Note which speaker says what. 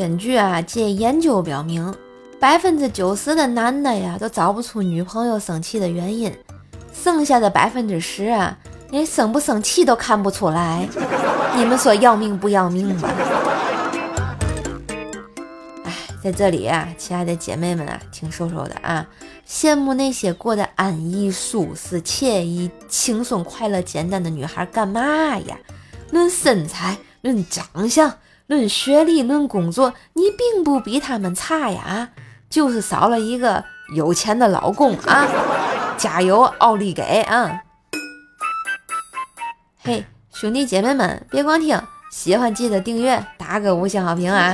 Speaker 1: 根据啊这研究表明，百分之九十的男的呀都找不出女朋友生气的原因，剩下的百分之十啊连生不生气都看不出来。你们说要命不要命吧？哎，在这里啊，亲爱的姐妹们啊，听瘦瘦的啊，羡慕那些过得安逸、舒适、惬意、轻松、快乐、简单的女孩干嘛呀？论身材，论长相。论学历，论工作，你并不比他们差呀，就是少了一个有钱的老公啊！加油，奥利给啊！嘿，兄弟姐妹们，别光听，喜欢记得订阅，打个五星好评啊！